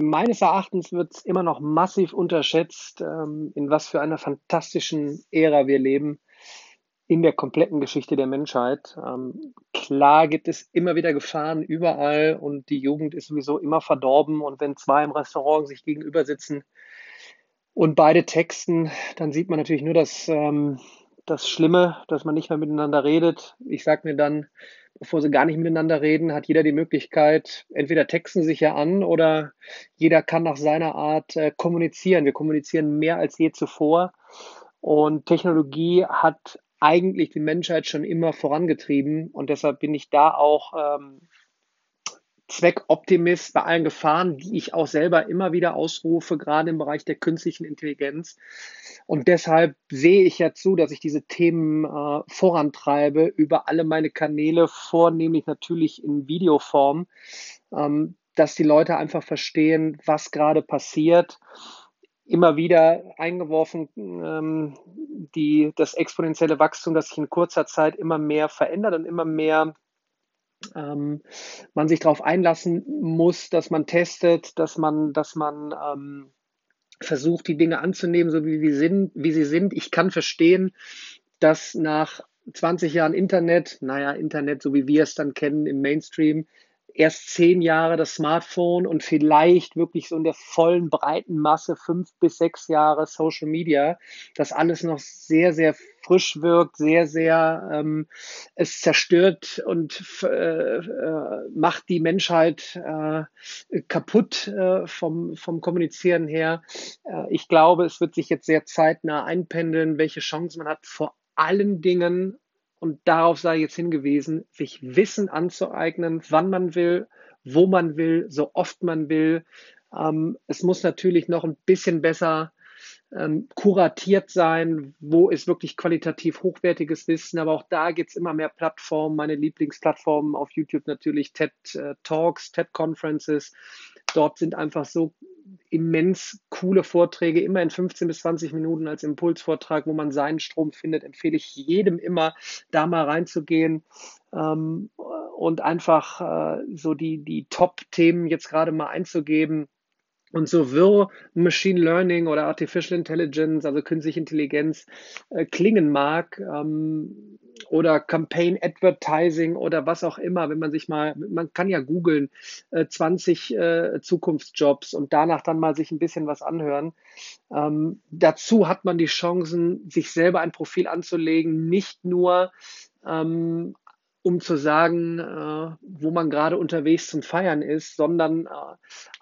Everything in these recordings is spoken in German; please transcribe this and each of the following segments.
meines Erachtens wird es immer noch massiv unterschätzt, ähm, in was für einer fantastischen Ära wir leben in der kompletten Geschichte der Menschheit. Ähm, klar gibt es immer wieder Gefahren überall und die Jugend ist sowieso immer verdorben. Und wenn zwei im Restaurant sich gegenüber sitzen und beide texten, dann sieht man natürlich nur das, ähm, das Schlimme, dass man nicht mehr miteinander redet. Ich sage mir dann, bevor sie gar nicht miteinander reden, hat jeder die Möglichkeit, entweder texten sich ja an oder jeder kann nach seiner Art äh, kommunizieren. Wir kommunizieren mehr als je zuvor. Und Technologie hat eigentlich die Menschheit schon immer vorangetrieben und deshalb bin ich da auch ähm, Zweckoptimist bei allen Gefahren, die ich auch selber immer wieder ausrufe, gerade im Bereich der künstlichen Intelligenz. Und deshalb sehe ich ja zu, dass ich diese Themen äh, vorantreibe über alle meine Kanäle, vornehmlich natürlich in Videoform, ähm, dass die Leute einfach verstehen, was gerade passiert immer wieder eingeworfen, ähm, die, das exponentielle Wachstum, das sich in kurzer Zeit immer mehr verändert und immer mehr ähm, man sich darauf einlassen muss, dass man testet, dass man, dass man ähm, versucht, die Dinge anzunehmen, so wie, wie, sind, wie sie sind. Ich kann verstehen, dass nach 20 Jahren Internet, naja, Internet, so wie wir es dann kennen im Mainstream, erst zehn Jahre das Smartphone und vielleicht wirklich so in der vollen breiten Masse fünf bis sechs Jahre Social Media, das alles noch sehr, sehr frisch wirkt, sehr, sehr ähm, es zerstört und äh, äh, macht die Menschheit äh, kaputt äh, vom, vom Kommunizieren her. Äh, ich glaube, es wird sich jetzt sehr zeitnah einpendeln, welche Chancen man hat, vor allen Dingen und darauf sei jetzt hingewiesen, sich Wissen anzueignen, wann man will, wo man will, so oft man will. Ähm, es muss natürlich noch ein bisschen besser ähm, kuratiert sein, wo ist wirklich qualitativ hochwertiges Wissen, aber auch da gibt es immer mehr Plattformen. Meine Lieblingsplattformen auf YouTube natürlich TED äh, Talks, TED Conferences. Dort sind einfach so immens coole Vorträge, immer in 15 bis 20 Minuten als Impulsvortrag, wo man seinen Strom findet, empfehle ich jedem immer, da mal reinzugehen ähm, und einfach äh, so die, die Top-Themen jetzt gerade mal einzugeben. Und so wirr Machine Learning oder Artificial Intelligence, also künstliche Intelligenz, äh, klingen mag, ähm, oder Campaign Advertising oder was auch immer, wenn man sich mal, man kann ja googeln, äh, 20 äh, Zukunftsjobs und danach dann mal sich ein bisschen was anhören. Ähm, dazu hat man die Chancen, sich selber ein Profil anzulegen, nicht nur ähm, um zu sagen, äh, wo man gerade unterwegs zum Feiern ist, sondern äh,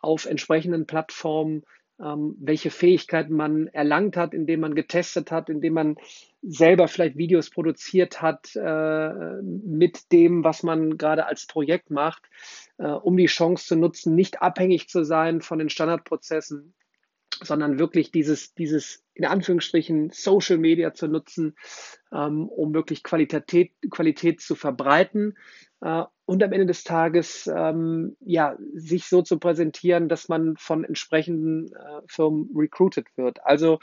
auf entsprechenden Plattformen, ähm, welche Fähigkeiten man erlangt hat, indem man getestet hat, indem man selber vielleicht Videos produziert hat äh, mit dem, was man gerade als Projekt macht, äh, um die Chance zu nutzen, nicht abhängig zu sein von den Standardprozessen, sondern wirklich dieses, dieses in Anführungsstrichen Social Media zu nutzen, ähm, um wirklich Qualität, Qualität zu verbreiten äh, und am Ende des Tages ähm, ja, sich so zu präsentieren, dass man von entsprechenden äh, Firmen recruited wird. Also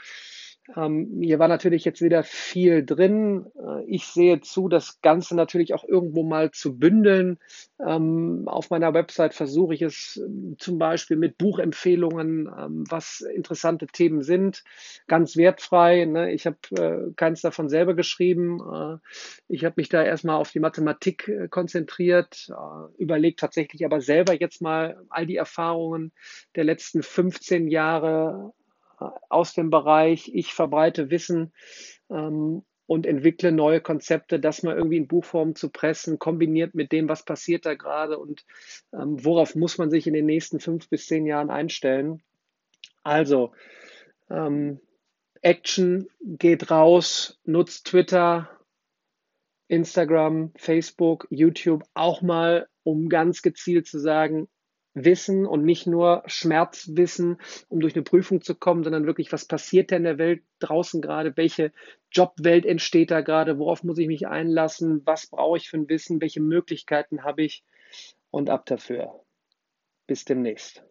ähm, hier war natürlich jetzt wieder viel drin. Äh, ich sehe zu, das Ganze natürlich auch irgendwo mal zu bündeln. Ähm, auf meiner Website versuche ich es ähm, zum Beispiel mit Buchempfehlungen, ähm, was interessante Themen sind, ganz wertfrei. Ne? Ich habe äh, keins davon selber geschrieben. Äh, ich habe mich da erstmal auf die Mathematik äh, konzentriert, überlegt tatsächlich aber selber jetzt mal all die Erfahrungen der letzten 15 Jahre aus dem Bereich, ich verbreite Wissen ähm, und entwickle neue Konzepte, das mal irgendwie in Buchform zu pressen, kombiniert mit dem, was passiert da gerade und ähm, worauf muss man sich in den nächsten fünf bis zehn Jahren einstellen. Also, ähm, Action geht raus, nutzt Twitter, Instagram, Facebook, YouTube auch mal, um ganz gezielt zu sagen, Wissen und nicht nur Schmerzwissen, um durch eine Prüfung zu kommen, sondern wirklich, was passiert denn in der Welt draußen gerade? Welche Jobwelt entsteht da gerade? Worauf muss ich mich einlassen? Was brauche ich für ein Wissen? Welche Möglichkeiten habe ich? Und ab dafür. Bis demnächst.